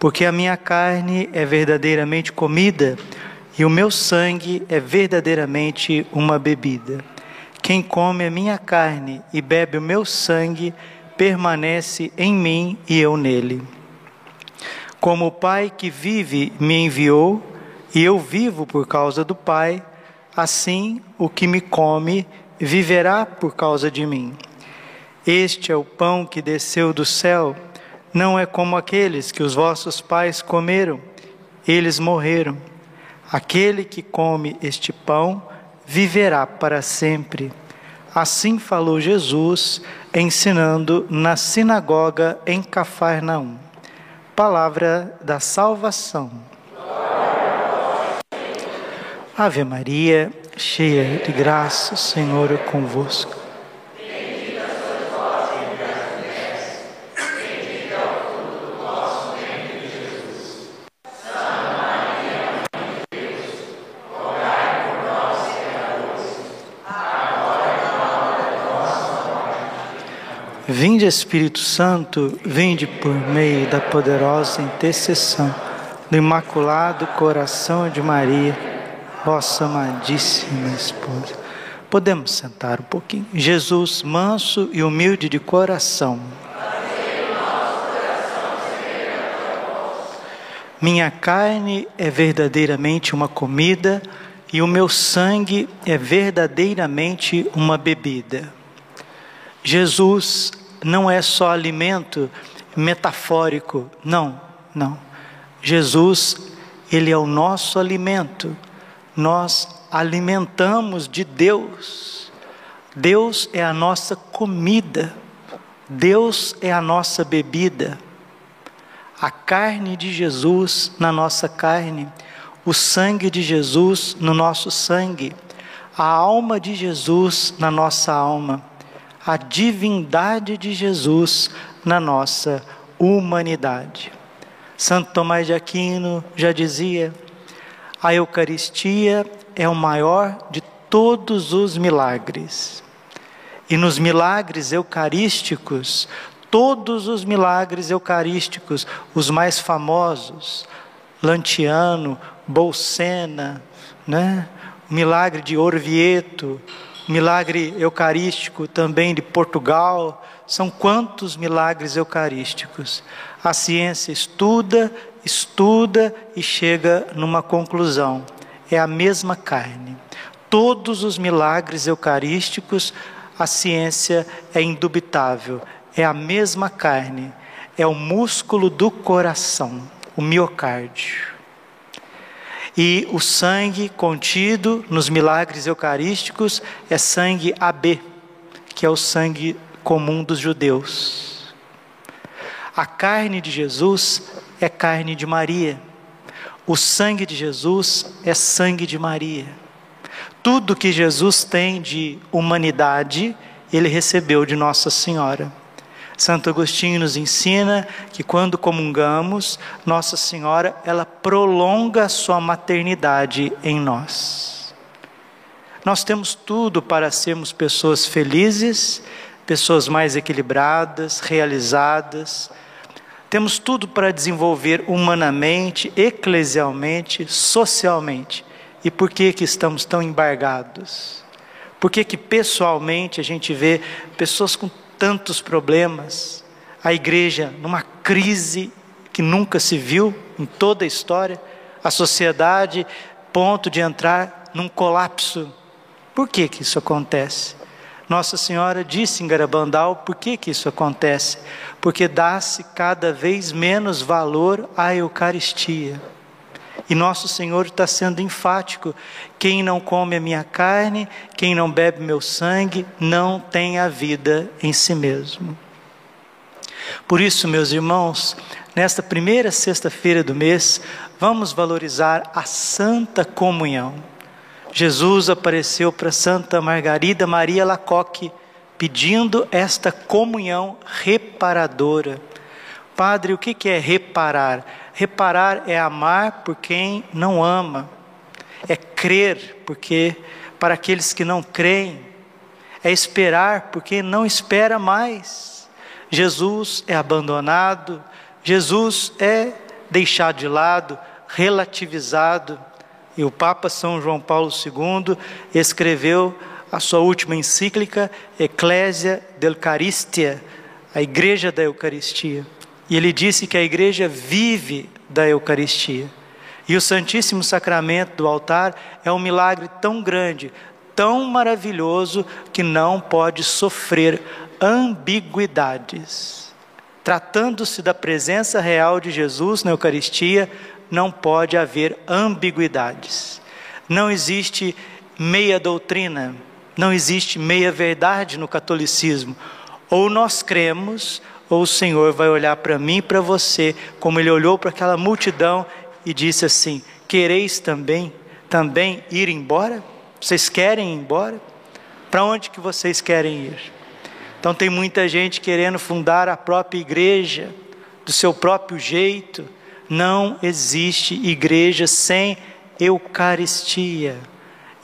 porque a minha carne é verdadeiramente comida e o meu sangue é verdadeiramente uma bebida. Quem come a minha carne e bebe o meu sangue permanece em mim e eu nele. Como o Pai que vive me enviou, e eu vivo por causa do Pai, assim o que me come viverá por causa de mim. Este é o pão que desceu do céu não é como aqueles que os vossos pais comeram, eles morreram. Aquele que come este pão viverá para sempre. Assim falou Jesus, ensinando na sinagoga em Cafarnaum. Palavra da salvação. Ave Maria, cheia de graça, o Senhor é convosco. Vinde Espírito Santo, vinde por meio da poderosa intercessão do Imaculado Coração de Maria, vossa amadíssima esposa. Podemos sentar um pouquinho. Jesus, manso e humilde de coração. Minha carne é verdadeiramente uma comida e o meu sangue é verdadeiramente uma bebida. Jesus não é só alimento metafórico, não, não. Jesus, ele é o nosso alimento. Nós alimentamos de Deus. Deus é a nossa comida. Deus é a nossa bebida. A carne de Jesus na nossa carne, o sangue de Jesus no nosso sangue, a alma de Jesus na nossa alma a divindade de Jesus na nossa humanidade. Santo Tomás de Aquino já dizia: a Eucaristia é o maior de todos os milagres. E nos milagres eucarísticos, todos os milagres eucarísticos, os mais famosos, Lantiano, Bolsena, né? o milagre de Orvieto, milagre eucarístico também de Portugal. São quantos milagres eucarísticos? A ciência estuda, estuda e chega numa conclusão: é a mesma carne. Todos os milagres eucarísticos, a ciência é indubitável, é a mesma carne, é o músculo do coração, o miocárdio. E o sangue contido nos milagres eucarísticos é sangue AB, que é o sangue comum dos judeus. A carne de Jesus é carne de Maria. O sangue de Jesus é sangue de Maria. Tudo que Jesus tem de humanidade, ele recebeu de Nossa Senhora. Santo Agostinho nos ensina que quando comungamos, Nossa Senhora, ela prolonga a sua maternidade em nós. Nós temos tudo para sermos pessoas felizes, pessoas mais equilibradas, realizadas. Temos tudo para desenvolver humanamente, eclesialmente, socialmente. E por que que estamos tão embargados? Por que que pessoalmente a gente vê pessoas com tantos problemas, a igreja numa crise que nunca se viu em toda a história, a sociedade ponto de entrar num colapso. Por que que isso acontece? Nossa Senhora disse em Garabandal por que, que isso acontece? Porque dá-se cada vez menos valor à Eucaristia. E nosso Senhor está sendo enfático: quem não come a minha carne, quem não bebe meu sangue, não tem a vida em si mesmo. Por isso, meus irmãos, nesta primeira sexta-feira do mês, vamos valorizar a santa comunhão. Jesus apareceu para Santa Margarida Maria Lacoque, pedindo esta comunhão reparadora. Padre, o que é reparar? Reparar é amar por quem não ama, é crer porque para aqueles que não creem, é esperar porque não espera mais. Jesus é abandonado, Jesus é deixado de lado, relativizado. E o Papa São João Paulo II escreveu a sua última encíclica, Ecclesia Eucaristia, a Igreja da Eucaristia. E ele disse que a igreja vive da Eucaristia. E o Santíssimo Sacramento do altar é um milagre tão grande, tão maravilhoso, que não pode sofrer ambiguidades. Tratando-se da presença real de Jesus na Eucaristia, não pode haver ambiguidades. Não existe meia doutrina, não existe meia verdade no catolicismo. Ou nós cremos, ou o Senhor vai olhar para mim e para você, como ele olhou para aquela multidão e disse assim: Quereis também, também ir embora? Vocês querem ir embora? Para onde que vocês querem ir? Então tem muita gente querendo fundar a própria igreja do seu próprio jeito não existe igreja sem Eucaristia.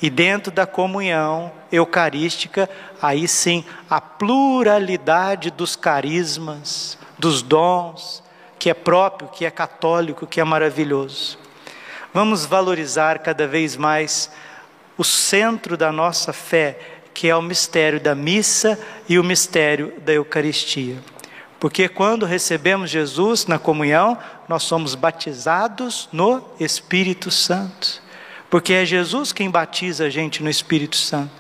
E dentro da comunhão eucarística, aí sim, a pluralidade dos carismas, dos dons, que é próprio, que é católico, que é maravilhoso. Vamos valorizar cada vez mais o centro da nossa fé, que é o mistério da missa e o mistério da Eucaristia. Porque quando recebemos Jesus na comunhão, nós somos batizados no Espírito Santo. Porque é Jesus quem batiza a gente no Espírito Santo.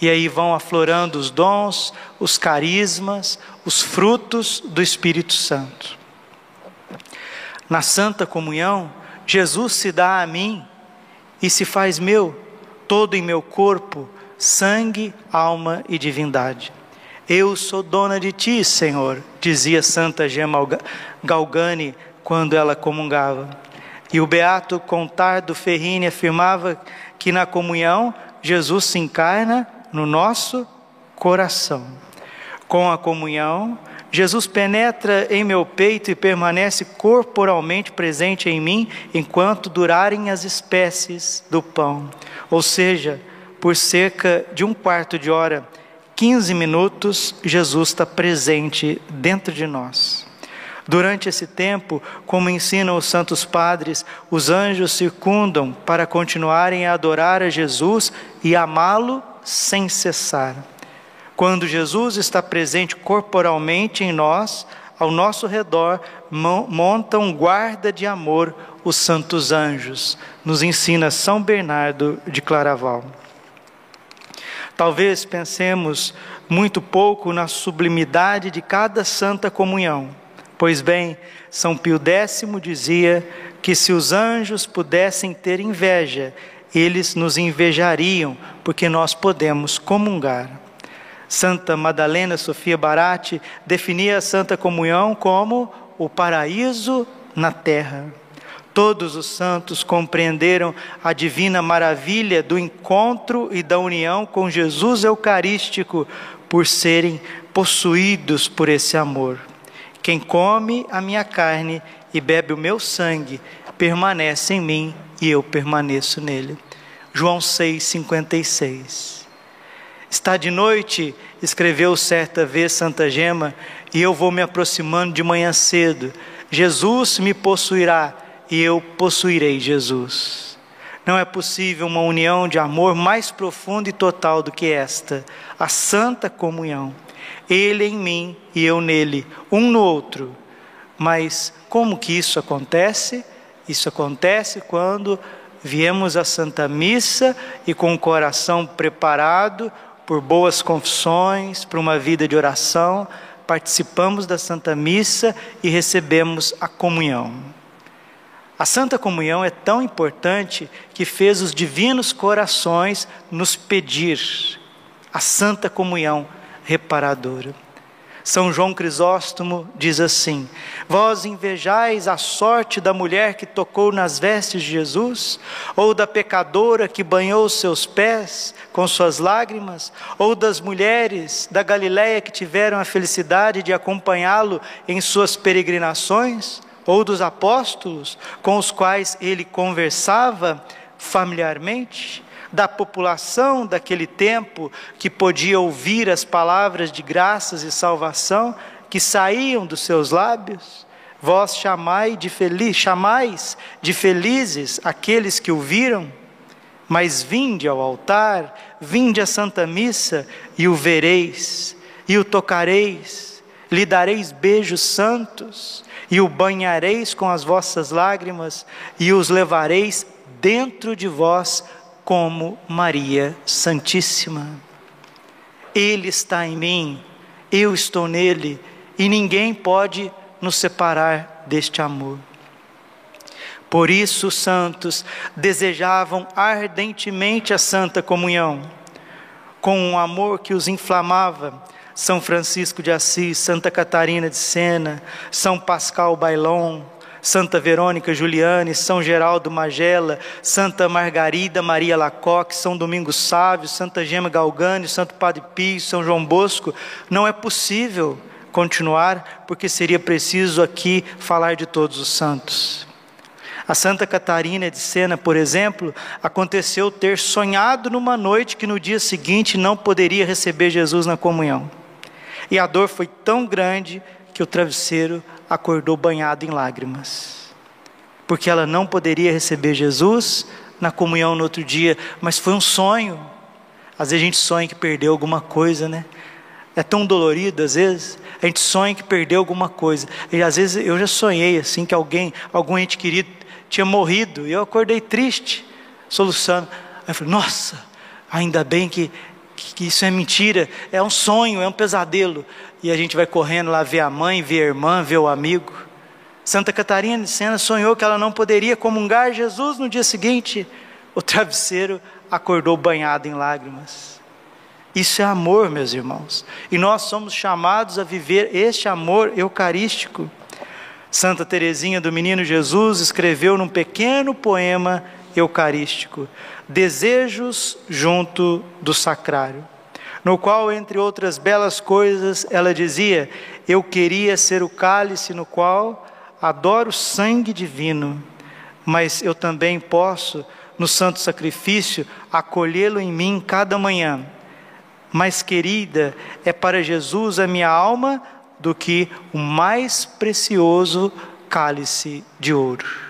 E aí vão aflorando os dons, os carismas, os frutos do Espírito Santo. Na Santa Comunhão, Jesus se dá a mim e se faz meu, todo em meu corpo, sangue, alma e divindade. Eu sou dona de ti, Senhor, dizia Santa Gema Galgani quando ela comungava. E o beato Contardo Ferrini afirmava que na comunhão Jesus se encarna no nosso coração. Com a comunhão, Jesus penetra em meu peito e permanece corporalmente presente em mim enquanto durarem as espécies do pão. Ou seja, por cerca de um quarto de hora, 15 minutos, Jesus está presente dentro de nós. Durante esse tempo, como ensinam os santos padres, os anjos circundam para continuarem a adorar a Jesus e amá-lo sem cessar. Quando Jesus está presente corporalmente em nós, ao nosso redor montam guarda de amor os santos anjos, nos ensina São Bernardo de Claraval. Talvez pensemos muito pouco na sublimidade de cada santa comunhão. Pois bem, São Pio X dizia que se os anjos pudessem ter inveja, eles nos invejariam, porque nós podemos comungar. Santa Madalena Sofia Barati definia a Santa Comunhão como o paraíso na terra. Todos os santos compreenderam a divina maravilha do encontro e da união com Jesus Eucarístico por serem possuídos por esse amor. Quem come a minha carne e bebe o meu sangue permanece em mim e eu permaneço nele. João 6,56. Está de noite, escreveu certa vez Santa Gema, e eu vou me aproximando de manhã cedo. Jesus me possuirá e eu possuirei Jesus. Não é possível uma união de amor mais profunda e total do que esta, a santa comunhão. Ele em mim e eu nele, um no outro. Mas como que isso acontece? Isso acontece quando viemos à Santa Missa e com o coração preparado por boas confissões, por uma vida de oração, participamos da Santa Missa e recebemos a comunhão. A Santa Comunhão é tão importante que fez os divinos corações nos pedir a Santa Comunhão reparadora. São João Crisóstomo diz assim: Vós invejais a sorte da mulher que tocou nas vestes de Jesus, ou da pecadora que banhou seus pés com suas lágrimas, ou das mulheres da Galiléia que tiveram a felicidade de acompanhá-lo em suas peregrinações, ou dos apóstolos com os quais ele conversava familiarmente? Da população daquele tempo que podia ouvir as palavras de graças e salvação que saíam dos seus lábios? Vós chamai de feliz, chamais de felizes aqueles que o viram, mas vinde ao altar, vinde à Santa Missa e o vereis, e o tocareis, lhe dareis beijos santos, e o banhareis com as vossas lágrimas, e os levareis dentro de vós como Maria Santíssima. Ele está em mim, eu estou nele, e ninguém pode nos separar deste amor. Por isso os santos desejavam ardentemente a santa comunhão, com um amor que os inflamava. São Francisco de Assis, Santa Catarina de Sena, São Pascal Bailon, Santa Verônica Juliane, São Geraldo Magela, Santa Margarida Maria Lacoque, São Domingos Sávio, Santa Gema Galgani, Santo Padre Pio, São João Bosco, não é possível continuar, porque seria preciso aqui falar de todos os santos. A Santa Catarina de Sena, por exemplo, aconteceu ter sonhado numa noite que no dia seguinte não poderia receber Jesus na comunhão. E a dor foi tão grande que o travesseiro acordou banhado em lágrimas, porque ela não poderia receber Jesus na comunhão no outro dia, mas foi um sonho. Às vezes a gente sonha que perdeu alguma coisa, né? É tão dolorido às vezes. A gente sonha que perdeu alguma coisa. E às vezes eu já sonhei assim que alguém, algum ente querido tinha morrido e eu acordei triste, soluçando. Aí eu falei: "Nossa, ainda bem que que isso é mentira, é um sonho, é um pesadelo e a gente vai correndo lá ver a mãe, ver a irmã, ver o amigo. Santa Catarina de Sena sonhou que ela não poderia comungar Jesus no dia seguinte. O travesseiro acordou banhado em lágrimas. Isso é amor, meus irmãos. E nós somos chamados a viver este amor eucarístico. Santa Teresinha do Menino Jesus escreveu num pequeno poema eucarístico: Desejos junto do sacrário no qual, entre outras belas coisas, ela dizia: Eu queria ser o cálice no qual adoro o sangue divino, mas eu também posso, no santo sacrifício, acolhê-lo em mim cada manhã. Mais querida é para Jesus a minha alma do que o mais precioso cálice de ouro.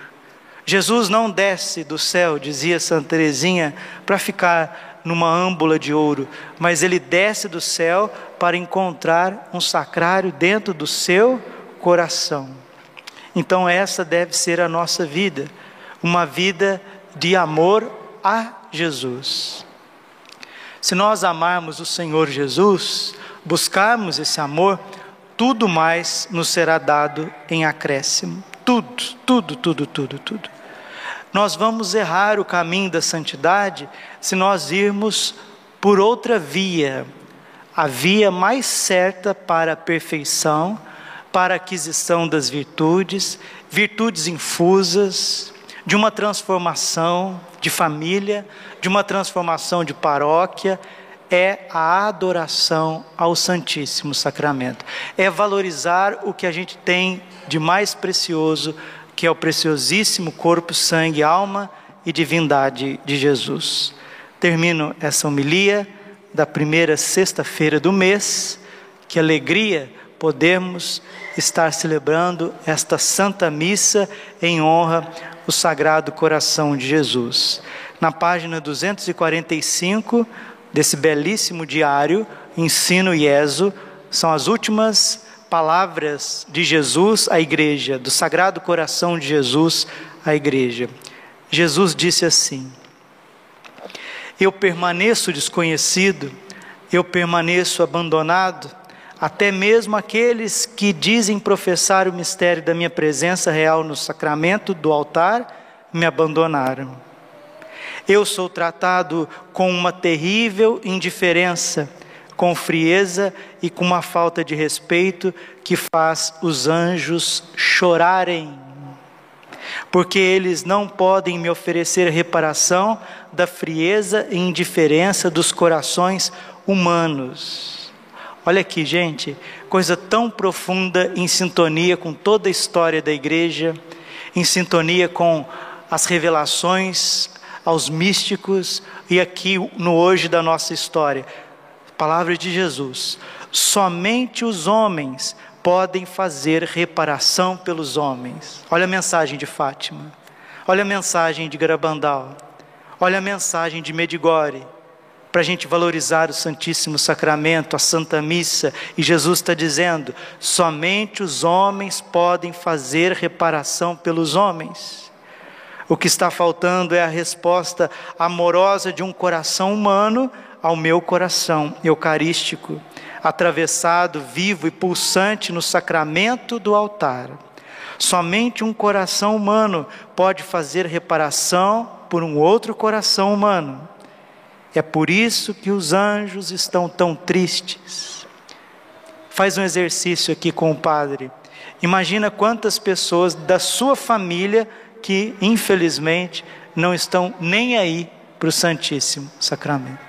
Jesus não desce do céu, dizia Santa Teresinha, para ficar numa âmbula de ouro, mas ele desce do céu para encontrar um sacrário dentro do seu coração. Então, essa deve ser a nossa vida, uma vida de amor a Jesus. Se nós amarmos o Senhor Jesus, buscarmos esse amor, tudo mais nos será dado em acréscimo. Tudo, tudo, tudo, tudo, tudo. Nós vamos errar o caminho da santidade se nós irmos por outra via, a via mais certa para a perfeição, para a aquisição das virtudes, virtudes infusas, de uma transformação de família, de uma transformação de paróquia, é a adoração ao Santíssimo Sacramento. É valorizar o que a gente tem de mais precioso que é o preciosíssimo corpo, sangue, alma e divindade de Jesus. Termino essa homilia da primeira sexta-feira do mês. Que alegria podermos estar celebrando esta Santa Missa em honra ao Sagrado Coração de Jesus. Na página 245 desse belíssimo diário, Ensino IESO, são as últimas palavras de Jesus à igreja, do Sagrado Coração de Jesus à igreja. Jesus disse assim: Eu permaneço desconhecido, eu permaneço abandonado, até mesmo aqueles que dizem professar o mistério da minha presença real no sacramento do altar me abandonaram. Eu sou tratado com uma terrível indiferença com frieza e com uma falta de respeito que faz os anjos chorarem. Porque eles não podem me oferecer reparação da frieza e indiferença dos corações humanos. Olha aqui, gente, coisa tão profunda em sintonia com toda a história da igreja, em sintonia com as revelações aos místicos e aqui no hoje da nossa história Palavra de Jesus: somente os homens podem fazer reparação pelos homens. Olha a mensagem de Fátima, olha a mensagem de Garabandal, olha a mensagem de Medigore, para a gente valorizar o Santíssimo Sacramento, a Santa Missa, e Jesus está dizendo: somente os homens podem fazer reparação pelos homens. O que está faltando é a resposta amorosa de um coração humano ao meu coração eucarístico, atravessado, vivo e pulsante no sacramento do altar. Somente um coração humano pode fazer reparação por um outro coração humano. É por isso que os anjos estão tão tristes. Faz um exercício aqui com o padre. Imagina quantas pessoas da sua família que, infelizmente, não estão nem aí para o Santíssimo Sacramento.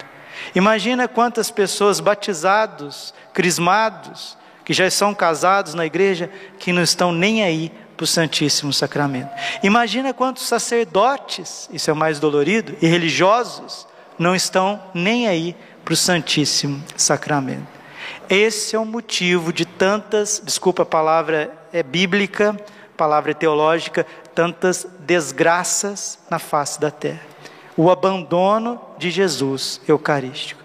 Imagina quantas pessoas batizados, crismados, que já são casados na igreja, que não estão nem aí para o Santíssimo Sacramento. Imagina quantos sacerdotes, isso é mais dolorido, e religiosos, não estão nem aí para o Santíssimo Sacramento. Esse é o motivo de tantas, desculpa a palavra é bíblica, palavra teológica, tantas desgraças na face da terra o abandono de Jesus eucarístico.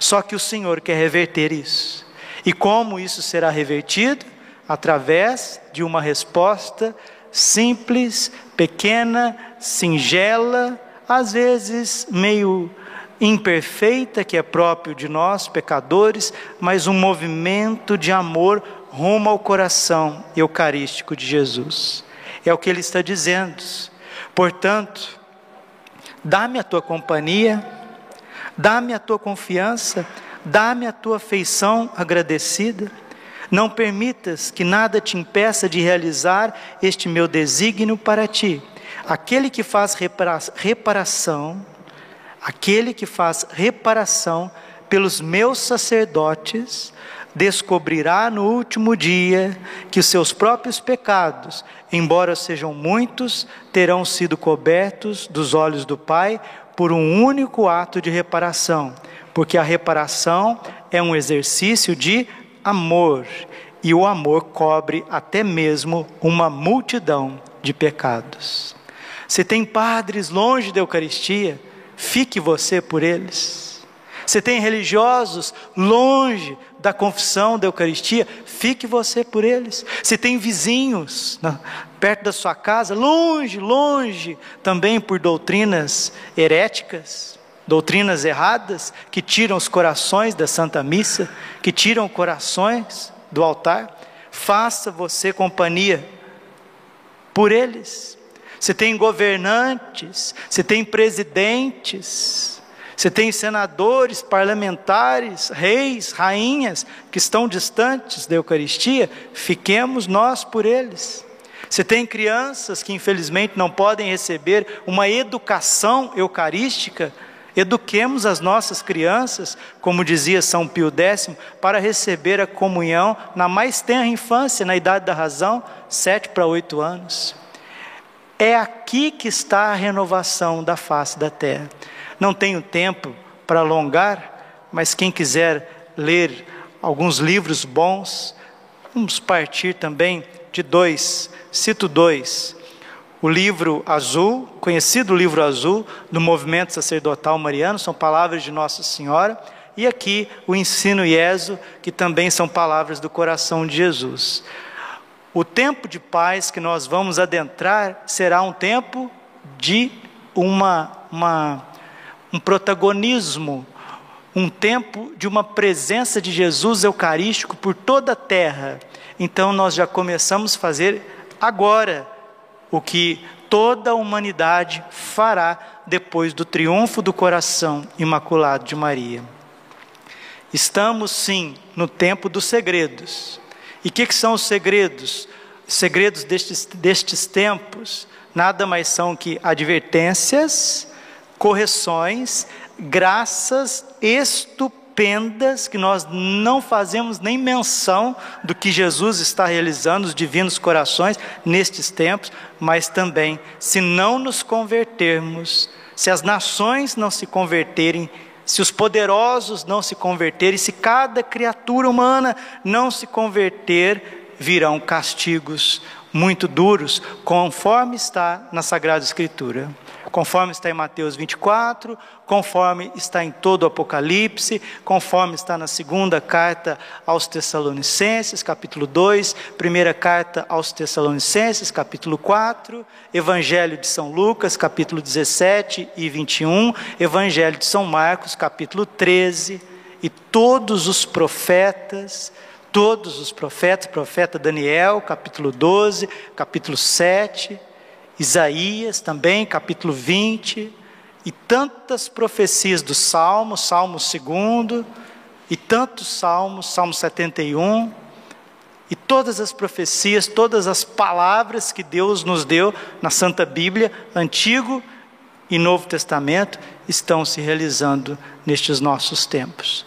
Só que o Senhor quer reverter isso. E como isso será revertido? Através de uma resposta simples, pequena, singela, às vezes meio imperfeita, que é próprio de nós, pecadores, mas um movimento de amor rumo ao coração eucarístico de Jesus. É o que ele está dizendo. Portanto, dá-me a tua companhia, dá-me a tua confiança, dá-me a tua afeição agradecida. Não permitas que nada te impeça de realizar este meu desígnio para ti. Aquele que faz repara reparação, aquele que faz reparação pelos meus sacerdotes, descobrirá no último dia que os seus próprios pecados, embora sejam muitos, terão sido cobertos dos olhos do Pai por um único ato de reparação, porque a reparação é um exercício de amor, e o amor cobre até mesmo uma multidão de pecados. Se tem padres longe da Eucaristia, fique você por eles. Se tem religiosos longe da confissão da Eucaristia, fique você por eles. Se tem vizinhos na, perto da sua casa, longe, longe, também por doutrinas heréticas, doutrinas erradas, que tiram os corações da Santa Missa, que tiram corações do altar, faça você companhia por eles. Se tem governantes, se tem presidentes, você tem senadores, parlamentares, reis, rainhas que estão distantes da Eucaristia, fiquemos nós por eles. Você tem crianças que infelizmente não podem receber uma educação eucarística, eduquemos as nossas crianças, como dizia São Pio X, para receber a comunhão na mais tenra infância, na idade da razão, sete para oito anos. É aqui que está a renovação da face da terra. Não tenho tempo para alongar, mas quem quiser ler alguns livros bons, vamos partir também de dois, cito dois. O livro azul, conhecido livro azul do movimento sacerdotal mariano, são palavras de Nossa Senhora, e aqui o ensino Ieso, que também são palavras do coração de Jesus. O tempo de paz que nós vamos adentrar será um tempo de uma, uma, um protagonismo, um tempo de uma presença de Jesus eucarístico por toda a terra. Então nós já começamos a fazer agora o que toda a humanidade fará depois do triunfo do coração imaculado de Maria. Estamos sim no tempo dos segredos. E o que, que, são os segredos? Os segredos destes, destes tempos nada mais são que advertências, correções, graças estupendas que nós não fazemos nem menção do que Jesus está realizando, os divinos corações, nestes tempos, mas também, se não nos convertermos, se as nações não se converterem, se os poderosos não se converterem, se cada criatura humana não se converter, virão castigos muito duros, conforme está na Sagrada Escritura conforme está em Mateus 24, conforme está em todo o Apocalipse, conforme está na segunda carta aos Tessalonicenses, capítulo 2, primeira carta aos Tessalonicenses, capítulo 4, Evangelho de São Lucas, capítulo 17 e 21, Evangelho de São Marcos, capítulo 13, e todos os profetas, todos os profetas, profeta Daniel, capítulo 12, capítulo 7, Isaías também, capítulo 20, e tantas profecias do Salmo, Salmo 2, e tantos salmos, Salmo 71, e todas as profecias, todas as palavras que Deus nos deu na Santa Bíblia, Antigo e Novo Testamento, estão se realizando nestes nossos tempos.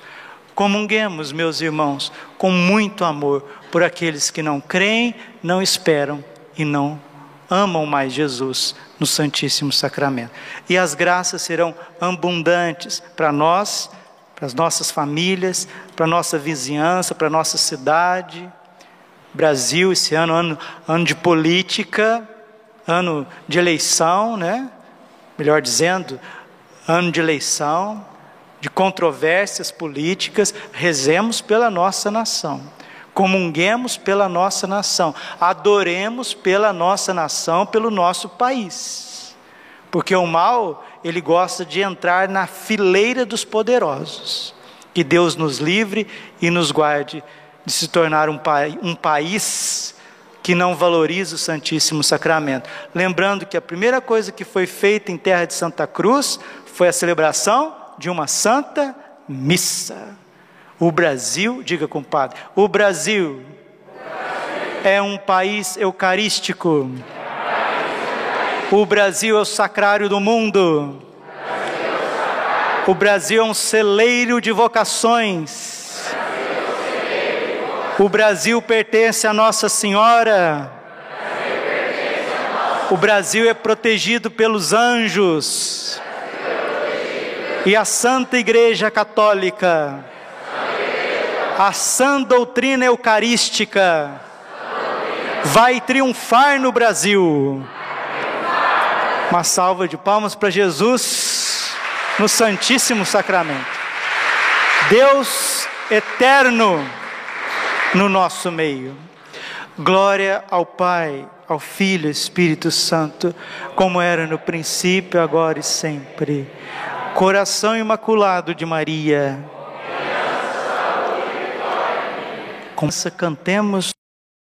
Comunguemos, meus irmãos, com muito amor por aqueles que não creem, não esperam e não amam mais Jesus no Santíssimo Sacramento. E as graças serão abundantes para nós, para as nossas famílias, para a nossa vizinhança, para a nossa cidade. Brasil, esse ano, ano, ano de política, ano de eleição, né? Melhor dizendo, ano de eleição, de controvérsias políticas, rezemos pela nossa nação comunguemos pela nossa nação, adoremos pela nossa nação, pelo nosso país. Porque o mal, ele gosta de entrar na fileira dos poderosos. Que Deus nos livre e nos guarde de se tornar um, pa um país que não valoriza o Santíssimo Sacramento. Lembrando que a primeira coisa que foi feita em terra de Santa Cruz foi a celebração de uma santa missa. O Brasil, diga compadre, o Brasil, o Brasil. é um país eucarístico. O Brasil é o sacrário do mundo. O Brasil é um celeiro de vocações. O Brasil pertence a Nossa Senhora. O Brasil é protegido pelos anjos. E a Santa Igreja Católica a sã doutrina eucarística vai triunfar no Brasil. Uma salva de palmas para Jesus no Santíssimo Sacramento. Deus eterno no nosso meio. Glória ao Pai, ao Filho Espírito Santo, como era no princípio, agora e sempre. Coração imaculado de Maria cantemos